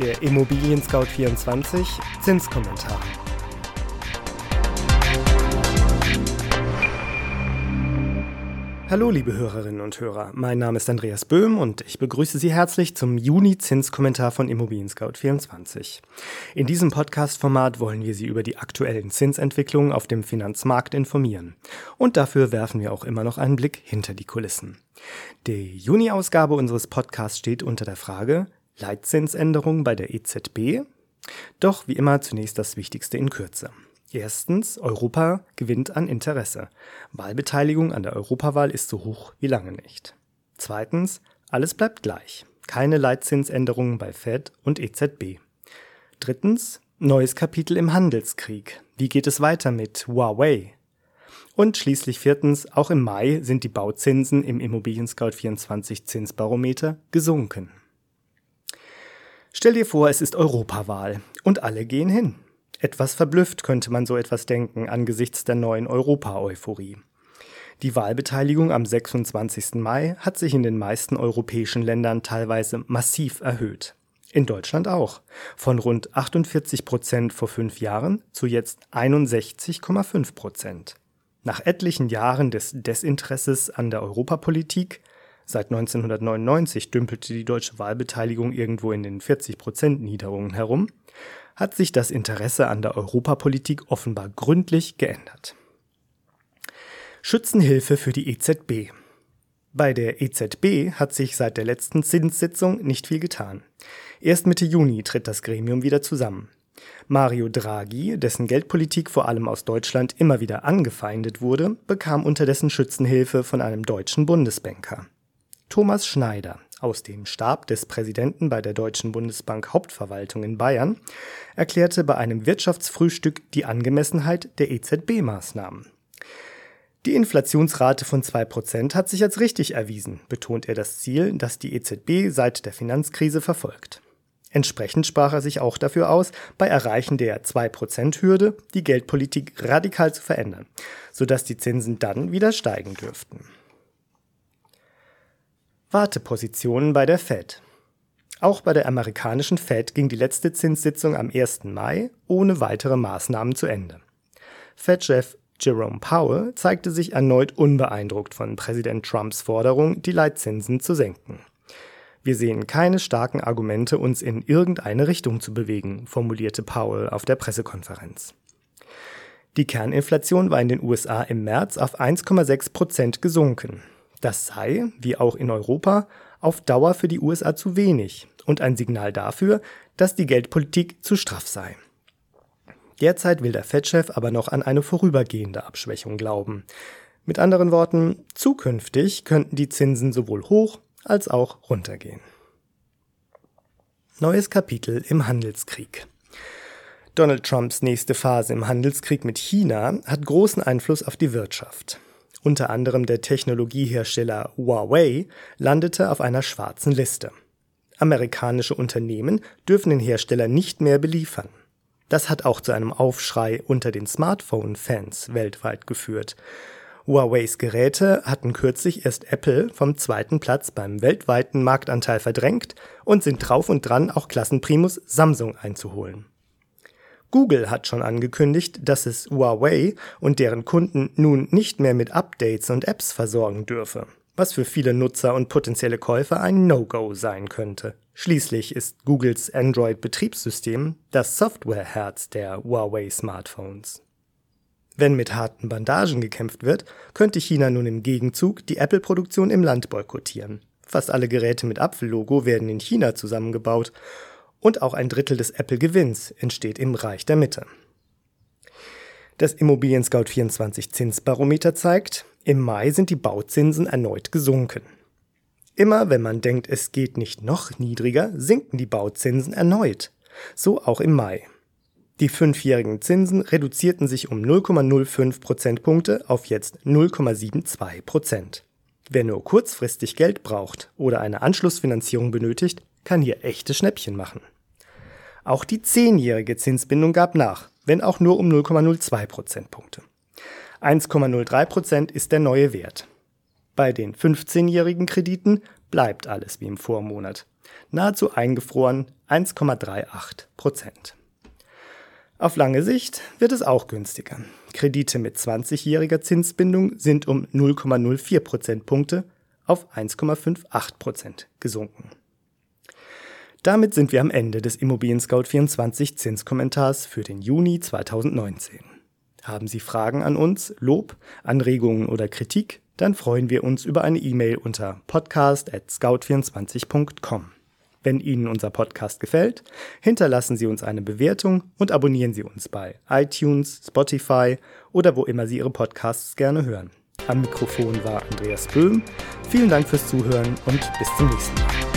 Der Immobilien Scout 24 Zinskommentar. Hallo liebe Hörerinnen und Hörer, mein Name ist Andreas Böhm und ich begrüße Sie herzlich zum Juni-Zinskommentar von Immobilien Scout 24. In diesem Podcast-Format wollen wir Sie über die aktuellen Zinsentwicklungen auf dem Finanzmarkt informieren. Und dafür werfen wir auch immer noch einen Blick hinter die Kulissen. Die Juni-Ausgabe unseres Podcasts steht unter der Frage Leitzinsänderung bei der EZB? Doch wie immer zunächst das Wichtigste in Kürze. Erstens, Europa gewinnt an Interesse. Wahlbeteiligung an der Europawahl ist so hoch wie lange nicht. Zweitens, alles bleibt gleich. Keine Leitzinsänderungen bei Fed und EZB. Drittens, neues Kapitel im Handelskrieg. Wie geht es weiter mit Huawei? Und schließlich viertens, auch im Mai sind die Bauzinsen im Immobilien Scout 24 Zinsbarometer gesunken. Stell dir vor, es ist Europawahl und alle gehen hin. Etwas verblüfft könnte man so etwas denken angesichts der neuen Europa-Euphorie. Die Wahlbeteiligung am 26. Mai hat sich in den meisten europäischen Ländern teilweise massiv erhöht. In Deutschland auch. Von rund 48 Prozent vor fünf Jahren zu jetzt 61,5 Prozent. Nach etlichen Jahren des Desinteresses an der Europapolitik, seit 1999 dümpelte die deutsche Wahlbeteiligung irgendwo in den 40 Prozent Niederungen herum, hat sich das Interesse an der Europapolitik offenbar gründlich geändert. Schützenhilfe für die EZB. Bei der EZB hat sich seit der letzten Zinssitzung nicht viel getan. Erst Mitte Juni tritt das Gremium wieder zusammen. Mario Draghi, dessen Geldpolitik vor allem aus Deutschland immer wieder angefeindet wurde, bekam unterdessen Schützenhilfe von einem deutschen Bundesbanker. Thomas Schneider, aus dem Stab des Präsidenten bei der Deutschen Bundesbank Hauptverwaltung in Bayern, erklärte bei einem Wirtschaftsfrühstück die Angemessenheit der EZB-Maßnahmen. Die Inflationsrate von 2% hat sich als richtig erwiesen, betont er das Ziel, das die EZB seit der Finanzkrise verfolgt. Entsprechend sprach er sich auch dafür aus, bei Erreichen der 2%-Hürde die Geldpolitik radikal zu verändern, sodass die Zinsen dann wieder steigen dürften. Wartepositionen bei der Fed. Auch bei der amerikanischen Fed ging die letzte Zinssitzung am 1. Mai ohne weitere Maßnahmen zu Ende. Fed-Chef Jerome Powell zeigte sich erneut unbeeindruckt von Präsident Trumps Forderung, die Leitzinsen zu senken. Wir sehen keine starken Argumente, uns in irgendeine Richtung zu bewegen, formulierte Powell auf der Pressekonferenz. Die Kerninflation war in den USA im März auf 1,6 Prozent gesunken. Das sei, wie auch in Europa, auf Dauer für die USA zu wenig und ein Signal dafür, dass die Geldpolitik zu straff sei. Derzeit will der Fed-Chef aber noch an eine vorübergehende Abschwächung glauben. Mit anderen Worten, zukünftig könnten die Zinsen sowohl hoch als auch runtergehen. Neues Kapitel im Handelskrieg. Donald Trumps nächste Phase im Handelskrieg mit China hat großen Einfluss auf die Wirtschaft unter anderem der Technologiehersteller Huawei, landete auf einer schwarzen Liste. Amerikanische Unternehmen dürfen den Hersteller nicht mehr beliefern. Das hat auch zu einem Aufschrei unter den Smartphone-Fans weltweit geführt. Huaweis Geräte hatten kürzlich erst Apple vom zweiten Platz beim weltweiten Marktanteil verdrängt und sind drauf und dran, auch Klassenprimus Samsung einzuholen. Google hat schon angekündigt, dass es Huawei und deren Kunden nun nicht mehr mit Updates und Apps versorgen dürfe, was für viele Nutzer und potenzielle Käufer ein No-Go sein könnte. Schließlich ist Googles Android-Betriebssystem das Softwareherz der Huawei-Smartphones. Wenn mit harten Bandagen gekämpft wird, könnte China nun im Gegenzug die Apple-Produktion im Land boykottieren. Fast alle Geräte mit Apfellogo werden in China zusammengebaut und auch ein Drittel des Apple-Gewinns entsteht im Reich der Mitte. Das Immobilien Scout 24 Zinsbarometer zeigt, im Mai sind die Bauzinsen erneut gesunken. Immer wenn man denkt, es geht nicht noch niedriger, sinken die Bauzinsen erneut. So auch im Mai. Die fünfjährigen Zinsen reduzierten sich um 0,05 Prozentpunkte auf jetzt 0,72 Prozent. Wer nur kurzfristig Geld braucht oder eine Anschlussfinanzierung benötigt, kann hier echte Schnäppchen machen. Auch die zehnjährige Zinsbindung gab nach, wenn auch nur um 0,02 Prozentpunkte. 1,03 Prozent ist der neue Wert. Bei den 15-jährigen Krediten bleibt alles wie im Vormonat. Nahezu eingefroren 1,38 Prozent. Auf lange Sicht wird es auch günstiger. Kredite mit 20-jähriger Zinsbindung sind um 0,04 Prozentpunkte auf 1,58 Prozent gesunken. Damit sind wir am Ende des Immobilien Scout 24 Zinskommentars für den Juni 2019. Haben Sie Fragen an uns, Lob, Anregungen oder Kritik? Dann freuen wir uns über eine E-Mail unter podcast@scout24.com. Wenn Ihnen unser Podcast gefällt, hinterlassen Sie uns eine Bewertung und abonnieren Sie uns bei iTunes, Spotify oder wo immer Sie Ihre Podcasts gerne hören. Am Mikrofon war Andreas Böhm. Vielen Dank fürs Zuhören und bis zum nächsten Mal.